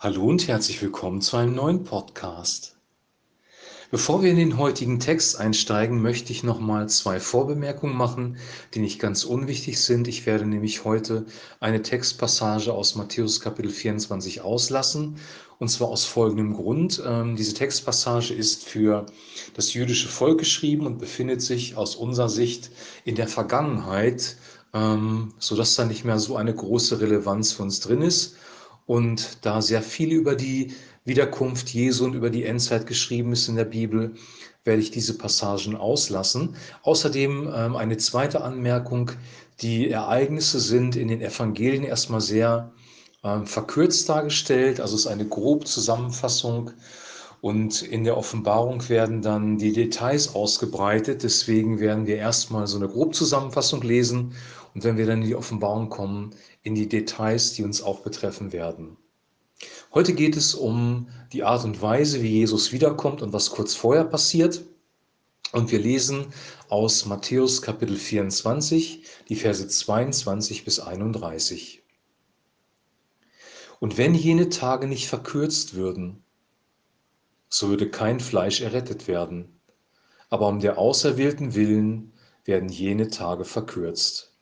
Hallo und herzlich willkommen zu einem neuen Podcast. Bevor wir in den heutigen Text einsteigen, möchte ich noch mal zwei Vorbemerkungen machen, die nicht ganz unwichtig sind. Ich werde nämlich heute eine Textpassage aus Matthäus Kapitel 24 auslassen. Und zwar aus folgendem Grund. Ähm, diese Textpassage ist für das jüdische Volk geschrieben und befindet sich aus unserer Sicht in der Vergangenheit, ähm, sodass da nicht mehr so eine große Relevanz für uns drin ist. Und da sehr viel über die Wiederkunft Jesu und über die Endzeit geschrieben ist in der Bibel, werde ich diese Passagen auslassen. Außerdem ähm, eine zweite Anmerkung. Die Ereignisse sind in den Evangelien erstmal sehr ähm, verkürzt dargestellt. Also es ist eine grobe Zusammenfassung. Und in der Offenbarung werden dann die Details ausgebreitet. Deswegen werden wir erstmal so eine Grobzusammenfassung lesen und wenn wir dann in die Offenbarung kommen, in die Details, die uns auch betreffen werden. Heute geht es um die Art und Weise, wie Jesus wiederkommt und was kurz vorher passiert. Und wir lesen aus Matthäus Kapitel 24, die Verse 22 bis 31. Und wenn jene Tage nicht verkürzt würden, so würde kein Fleisch errettet werden. Aber um der Auserwählten willen werden jene Tage verkürzt.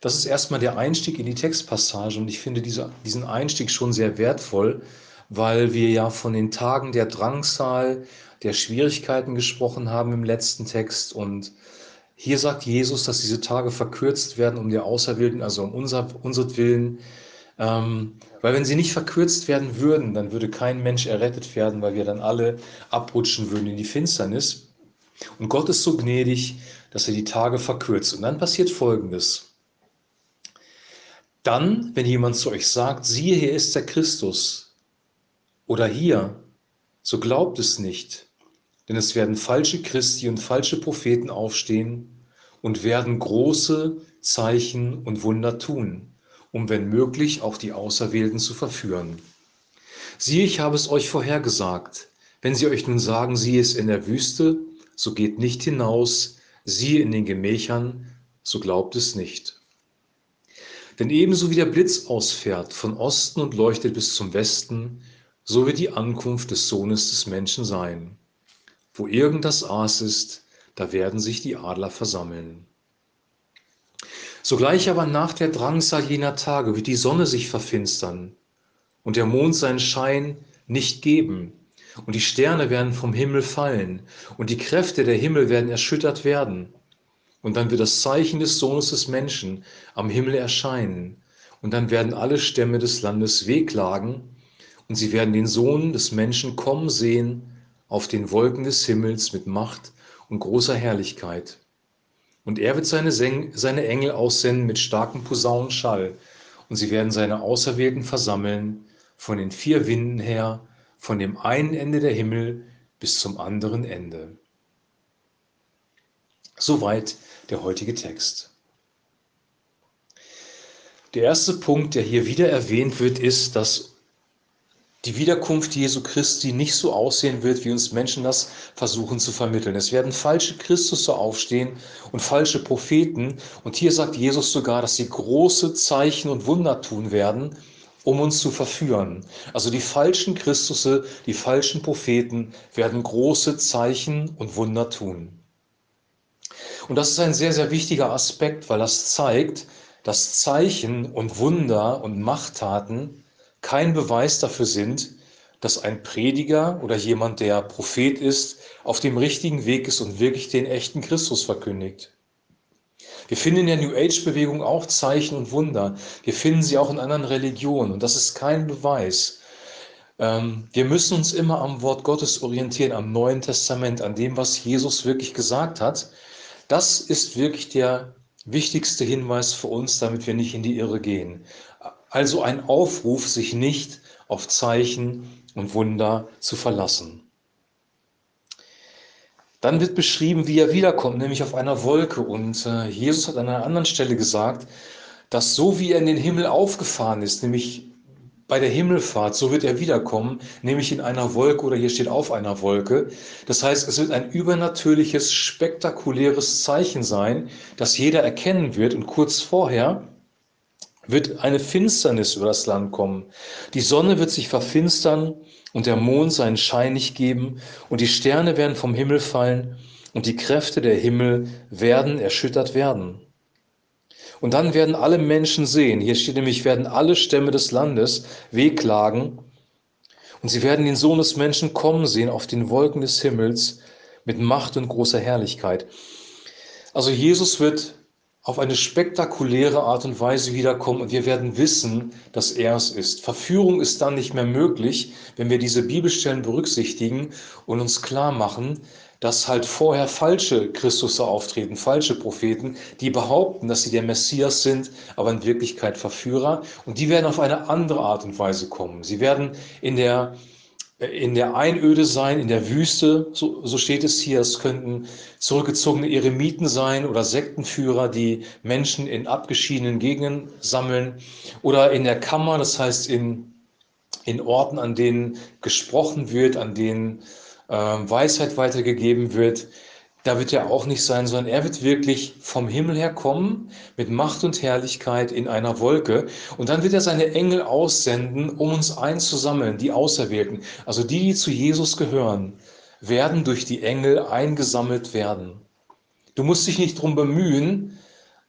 Das ist erstmal der Einstieg in die Textpassage und ich finde diese, diesen Einstieg schon sehr wertvoll, weil wir ja von den Tagen der Drangsal, der Schwierigkeiten gesprochen haben im letzten Text und hier sagt Jesus, dass diese Tage verkürzt werden um der Auserwählten, also um unser, unser Willen. Ähm, weil wenn sie nicht verkürzt werden würden, dann würde kein Mensch errettet werden, weil wir dann alle abrutschen würden in die Finsternis. Und Gott ist so gnädig, dass er die Tage verkürzt. Und dann passiert Folgendes. Dann, wenn jemand zu euch sagt, siehe, hier ist der Christus oder hier, so glaubt es nicht, denn es werden falsche Christi und falsche Propheten aufstehen und werden große Zeichen und Wunder tun, um wenn möglich auch die Auserwählten zu verführen. Siehe, ich habe es euch vorhergesagt. Wenn sie euch nun sagen, siehe es in der Wüste, so geht nicht hinaus, siehe in den Gemächern, so glaubt es nicht. Denn ebenso wie der Blitz ausfährt von Osten und leuchtet bis zum Westen, so wird die Ankunft des Sohnes des Menschen sein. Wo irgend das Aas ist, da werden sich die Adler versammeln. Sogleich aber nach der Drangsal jener Tage wird die Sonne sich verfinstern und der Mond seinen Schein nicht geben und die Sterne werden vom Himmel fallen und die Kräfte der Himmel werden erschüttert werden. Und dann wird das Zeichen des Sohnes des Menschen am Himmel erscheinen. Und dann werden alle Stämme des Landes wehklagen und sie werden den Sohn des Menschen kommen sehen auf den Wolken des Himmels mit Macht und großer Herrlichkeit. Und er wird seine, seine Engel aussenden mit starkem Posaunenschall und sie werden seine Auserwählten versammeln von den vier Winden her, von dem einen Ende der Himmel bis zum anderen Ende. Soweit der heutige Text. Der erste Punkt, der hier wieder erwähnt wird, ist, dass die Wiederkunft Jesu Christi nicht so aussehen wird, wie uns Menschen das versuchen zu vermitteln. Es werden falsche Christus so aufstehen und falsche Propheten. Und hier sagt Jesus sogar, dass sie große Zeichen und Wunder tun werden, um uns zu verführen. Also die falschen Christusse, die falschen Propheten werden große Zeichen und Wunder tun. Und das ist ein sehr, sehr wichtiger Aspekt, weil das zeigt, dass Zeichen und Wunder und Machttaten kein Beweis dafür sind, dass ein Prediger oder jemand, der Prophet ist, auf dem richtigen Weg ist und wirklich den echten Christus verkündigt. Wir finden in der New Age-Bewegung auch Zeichen und Wunder. Wir finden sie auch in anderen Religionen und das ist kein Beweis. Ähm, wir müssen uns immer am Wort Gottes orientieren, am Neuen Testament, an dem, was Jesus wirklich gesagt hat. Das ist wirklich der wichtigste Hinweis für uns, damit wir nicht in die Irre gehen. Also ein Aufruf, sich nicht auf Zeichen und Wunder zu verlassen. Dann wird beschrieben, wie er wiederkommt, nämlich auf einer Wolke. Und äh, Jesus hat an einer anderen Stelle gesagt, dass so wie er in den Himmel aufgefahren ist, nämlich bei der Himmelfahrt, so wird er wiederkommen, nämlich in einer Wolke oder hier steht auf einer Wolke. Das heißt, es wird ein übernatürliches, spektakuläres Zeichen sein, das jeder erkennen wird. Und kurz vorher wird eine Finsternis über das Land kommen. Die Sonne wird sich verfinstern und der Mond seinen Schein nicht geben und die Sterne werden vom Himmel fallen und die Kräfte der Himmel werden erschüttert werden. Und dann werden alle Menschen sehen, hier steht nämlich, werden alle Stämme des Landes wehklagen und sie werden den Sohn des Menschen kommen sehen auf den Wolken des Himmels mit Macht und großer Herrlichkeit. Also Jesus wird auf eine spektakuläre Art und Weise wiederkommen und wir werden wissen, dass er es ist. Verführung ist dann nicht mehr möglich, wenn wir diese Bibelstellen berücksichtigen und uns klar machen, dass halt vorher falsche Christusse auftreten, falsche Propheten, die behaupten, dass sie der Messias sind, aber in Wirklichkeit Verführer. Und die werden auf eine andere Art und Weise kommen. Sie werden in der in der Einöde sein, in der Wüste, so, so steht es hier. Es könnten zurückgezogene Eremiten sein oder Sektenführer, die Menschen in abgeschiedenen Gegenden sammeln. Oder in der Kammer, das heißt in, in Orten, an denen gesprochen wird, an denen äh, Weisheit weitergegeben wird da wird er auch nicht sein, sondern er wird wirklich vom Himmel her kommen mit Macht und Herrlichkeit in einer Wolke. Und dann wird er seine Engel aussenden, um uns einzusammeln, die Auserwählten. Also die, die zu Jesus gehören, werden durch die Engel eingesammelt werden. Du musst dich nicht darum bemühen,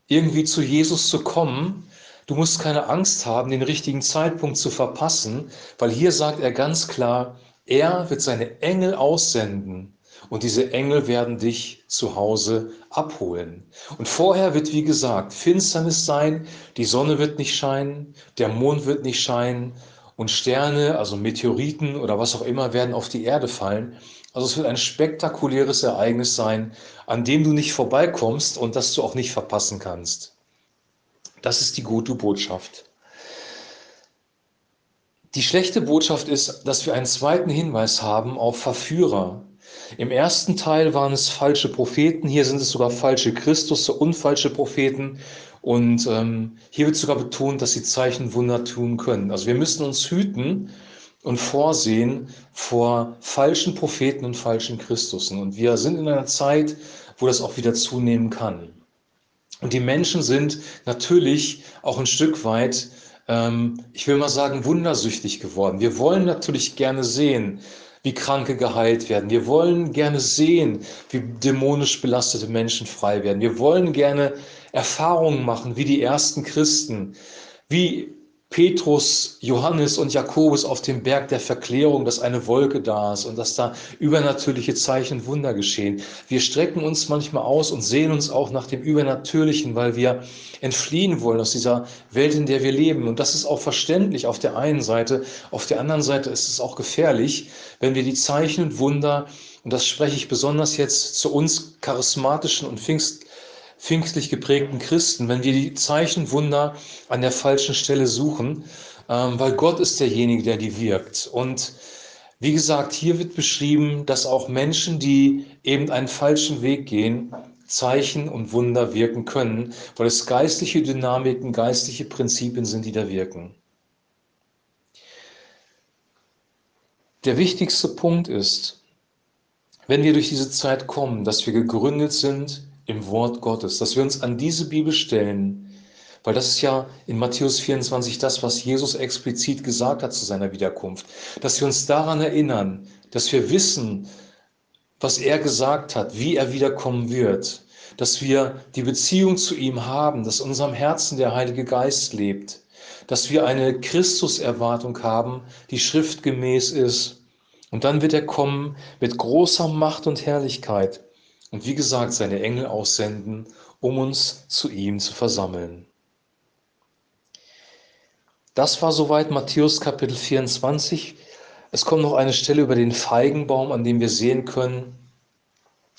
irgendwie zu Jesus zu kommen. Du musst keine Angst haben, den richtigen Zeitpunkt zu verpassen, weil hier sagt er ganz klar, er wird seine Engel aussenden und diese Engel werden dich zu Hause abholen. Und vorher wird, wie gesagt, Finsternis sein, die Sonne wird nicht scheinen, der Mond wird nicht scheinen und Sterne, also Meteoriten oder was auch immer, werden auf die Erde fallen. Also es wird ein spektakuläres Ereignis sein, an dem du nicht vorbeikommst und das du auch nicht verpassen kannst. Das ist die gute Botschaft. Die schlechte Botschaft ist, dass wir einen zweiten Hinweis haben auf Verführer, im ersten Teil waren es falsche Propheten, hier sind es sogar falsche Christus und falsche Propheten. Und ähm, hier wird sogar betont, dass sie Zeichen Wunder tun können. Also wir müssen uns hüten und vorsehen vor falschen Propheten und falschen Christusen. Und wir sind in einer Zeit, wo das auch wieder zunehmen kann. Und die Menschen sind natürlich auch ein Stück weit, ähm, ich will mal sagen, wundersüchtig geworden. Wir wollen natürlich gerne sehen, wie Kranke geheilt werden. Wir wollen gerne sehen, wie dämonisch belastete Menschen frei werden. Wir wollen gerne Erfahrungen machen, wie die ersten Christen, wie Petrus, Johannes und Jakobus auf dem Berg der Verklärung, dass eine Wolke da ist und dass da übernatürliche Zeichen und Wunder geschehen. Wir strecken uns manchmal aus und sehen uns auch nach dem Übernatürlichen, weil wir entfliehen wollen aus dieser Welt, in der wir leben. Und das ist auch verständlich auf der einen Seite. Auf der anderen Seite ist es auch gefährlich, wenn wir die Zeichen und Wunder, und das spreche ich besonders jetzt zu uns charismatischen und Pfingst pfingstlich geprägten Christen, wenn wir die Zeichen, Wunder an der falschen Stelle suchen, ähm, weil Gott ist derjenige, der die wirkt. Und wie gesagt, hier wird beschrieben, dass auch Menschen, die eben einen falschen Weg gehen, Zeichen und Wunder wirken können, weil es geistliche Dynamiken, geistliche Prinzipien sind, die da wirken. Der wichtigste Punkt ist, wenn wir durch diese Zeit kommen, dass wir gegründet sind im Wort Gottes, dass wir uns an diese Bibel stellen, weil das ist ja in Matthäus 24 das, was Jesus explizit gesagt hat zu seiner Wiederkunft, dass wir uns daran erinnern, dass wir wissen, was er gesagt hat, wie er wiederkommen wird, dass wir die Beziehung zu ihm haben, dass in unserem Herzen der Heilige Geist lebt, dass wir eine Christuserwartung haben, die schriftgemäß ist. Und dann wird er kommen mit großer Macht und Herrlichkeit und wie gesagt seine Engel aussenden, um uns zu ihm zu versammeln. Das war soweit Matthäus Kapitel 24. Es kommt noch eine Stelle über den Feigenbaum, an dem wir sehen können,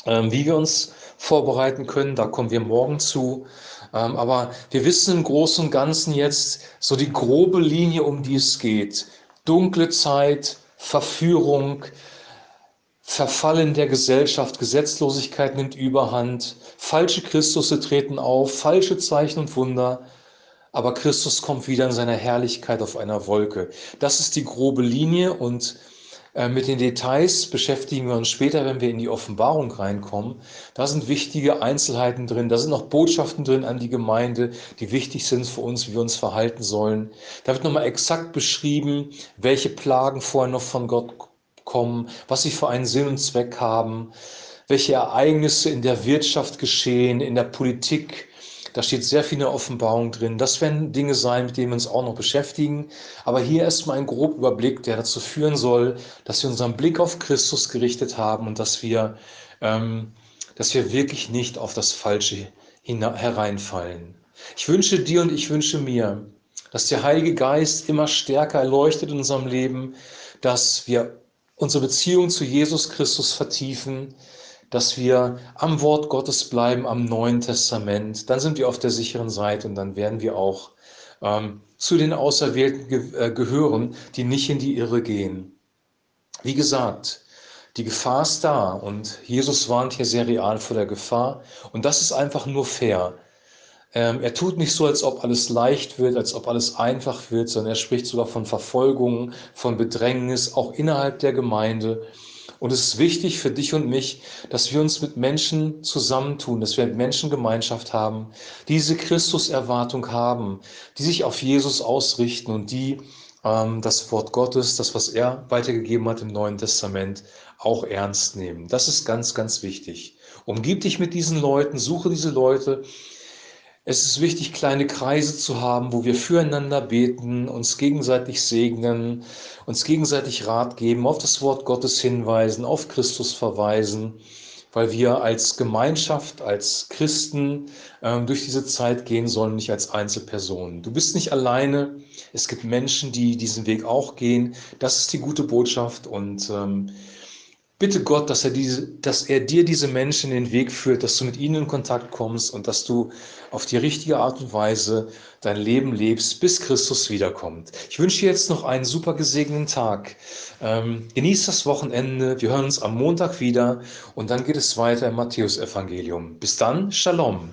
ähm, wie wir uns vorbereiten können. Da kommen wir morgen zu. Ähm, aber wir wissen im Großen und Ganzen jetzt so die grobe Linie, um die es geht. Dunkle Zeit, Verführung, Verfallen der Gesellschaft, Gesetzlosigkeit nimmt überhand, falsche Christusse treten auf, falsche Zeichen und Wunder, aber Christus kommt wieder in seiner Herrlichkeit auf einer Wolke. Das ist die grobe Linie und Äh, mit den Details beschäftigen wir uns später, wenn wir in die Offenbarung reinkommen. Da sind wichtige Einzelheiten drin, da sind noch Botschaften drin an die Gemeinde, die wichtig sind für uns, wie wir uns verhalten sollen. Da wird nochmal exakt beschrieben, welche Plagen vorher noch von Gott kommen, was sie für einen Sinn und Zweck haben, welche Ereignisse in der Wirtschaft geschehen, in der Politik, da steht sehr viel in der Offenbarung drin. Das werden Dinge sein, mit denen wir uns auch noch beschäftigen. Aber hier erstmal ein grober Überblick, der dazu führen soll, dass wir unseren Blick auf Christus gerichtet haben und dass wir, ähm, dass wir wirklich nicht auf das Falsche hereinfallen. Ich wünsche dir und ich wünsche mir, dass der Heilige Geist immer stärker erleuchtet in unserem Leben, dass wir unsere Beziehung zu Jesus Christus vertiefen, dass wir am Wort Gottes bleiben, am Neuen Testament. Dann sind wir auf der sicheren Seite und dann werden wir auch ähm, zu den Auserwählten ge äh, gehören, die nicht in die Irre gehen. Wie gesagt, die Gefahr ist da und Jesus warnt hier sehr real vor der Gefahr und das ist einfach nur fair. Ähm, er tut nicht so, als ob alles leicht wird, als ob alles einfach wird, sondern er spricht sogar von Verfolgung, von Bedrängnis, auch innerhalb der Gemeinde. Und es ist wichtig für dich und mich, dass wir uns mit Menschen zusammentun, dass wir mit Menschen Gemeinschaft haben, die diese Christuserwartung haben, die sich auf Jesus ausrichten und die ähm, das Wort Gottes, das, was er weitergegeben hat im Neuen Testament, auch ernst nehmen. Das ist ganz, ganz wichtig. Umgib dich mit diesen Leuten, suche diese Leute, es ist wichtig, kleine Kreise zu haben, wo wir füreinander beten, uns gegenseitig segnen, uns gegenseitig Rat geben, auf das Wort Gottes hinweisen, auf Christus verweisen, weil wir als Gemeinschaft, als Christen äh, durch diese Zeit gehen sollen, nicht als Einzelpersonen. Du bist nicht alleine. Es gibt Menschen, die diesen Weg auch gehen. Das ist die gute Botschaft und ähm, Bitte Gott, dass er, diese, dass er dir diese Menschen in den Weg führt, dass du mit ihnen in Kontakt kommst und dass du auf die richtige Art und Weise dein Leben lebst, bis Christus wiederkommt. Ich wünsche dir jetzt noch einen super gesegneten Tag. Ähm, genieß das Wochenende. Wir hören uns am Montag wieder und dann geht es weiter im Matthäusevangelium. Bis dann, Shalom.